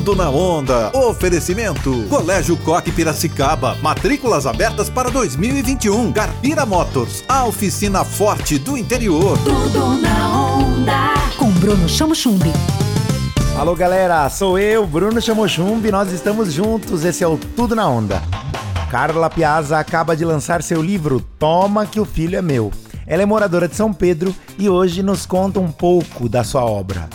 Tudo na onda. Oferecimento. Colégio Coque Piracicaba. Matrículas abertas para 2021. Carpira Motors. A oficina forte do interior. Tudo na onda. Com Bruno Chamo Chumbi. Alô galera, sou eu, Bruno Chamochumbi, nós estamos juntos, esse é o Tudo na Onda. Carla Piazza acaba de lançar seu livro Toma que o Filho é Meu. Ela é moradora de São Pedro e hoje nos conta um pouco da sua obra.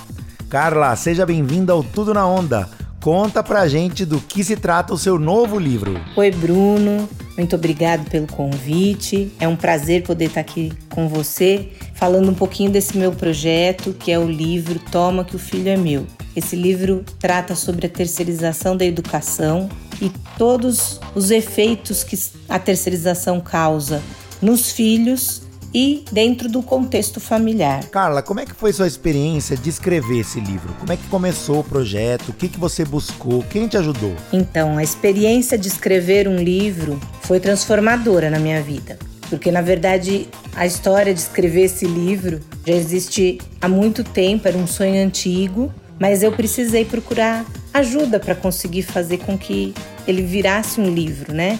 Carla, seja bem-vinda ao Tudo na Onda. Conta pra gente do que se trata o seu novo livro. Oi, Bruno. Muito obrigado pelo convite. É um prazer poder estar aqui com você, falando um pouquinho desse meu projeto, que é o livro Toma que o Filho é Meu. Esse livro trata sobre a terceirização da educação e todos os efeitos que a terceirização causa nos filhos e dentro do contexto familiar. Carla, como é que foi sua experiência de escrever esse livro? Como é que começou o projeto? O que, que você buscou? Quem te ajudou? Então, a experiência de escrever um livro foi transformadora na minha vida. Porque, na verdade, a história de escrever esse livro já existe há muito tempo, era um sonho antigo, mas eu precisei procurar ajuda para conseguir fazer com que ele virasse um livro, né?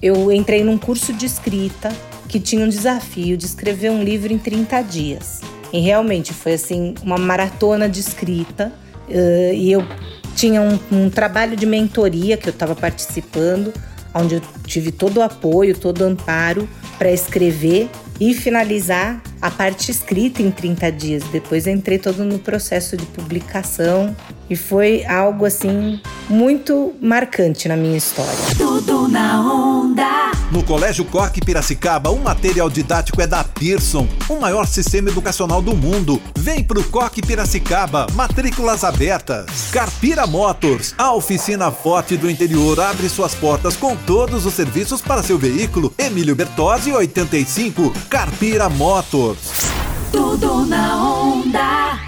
Eu entrei num curso de escrita que tinha um desafio de escrever um livro em 30 dias. E realmente foi assim uma maratona de escrita. Uh, e eu tinha um, um trabalho de mentoria que eu estava participando, onde eu tive todo o apoio, todo o amparo para escrever e finalizar a parte escrita em 30 dias. Depois entrei todo no processo de publicação e foi algo assim muito marcante na minha história. Tudo na onda. No Colégio Coque Piracicaba, o material didático é da Pearson, o maior sistema educacional do mundo. Vem pro Coque Piracicaba, matrículas abertas. Carpira Motors, a oficina forte do interior abre suas portas com todos os serviços para seu veículo. Emílio Bertozzi 85, Carpira Motors. Tudo na onda.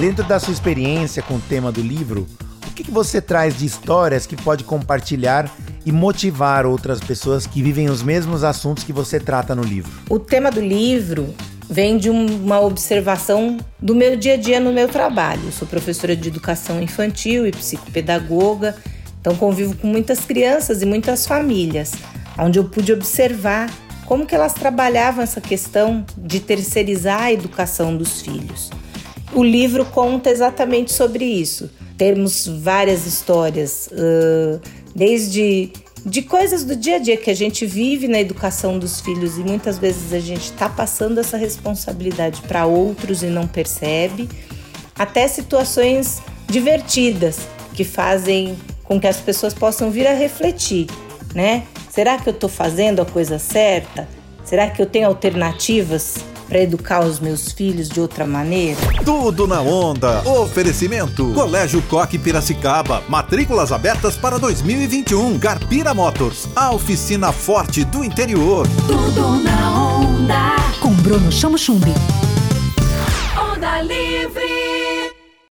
Dentro da sua experiência com o tema do livro, o que você traz de histórias que pode compartilhar e motivar outras pessoas que vivem os mesmos assuntos que você trata no livro? O tema do livro vem de uma observação do meu dia a dia no meu trabalho. Eu sou professora de educação infantil e psicopedagoga, então convivo com muitas crianças e muitas famílias, onde eu pude observar como que elas trabalhavam essa questão de terceirizar a educação dos filhos. O livro conta exatamente sobre isso. Temos várias histórias, uh, desde de coisas do dia a dia que a gente vive na educação dos filhos e muitas vezes a gente está passando essa responsabilidade para outros e não percebe, até situações divertidas que fazem com que as pessoas possam vir a refletir, né? Será que eu estou fazendo a coisa certa? Será que eu tenho alternativas para educar os meus filhos de outra maneira? Tudo na onda. Oferecimento. Colégio Coque Piracicaba. Matrículas abertas para 2021. Carpira Motors. A oficina forte do interior. Tudo na onda. Com Bruno Chamo Chumbi. Onda livre.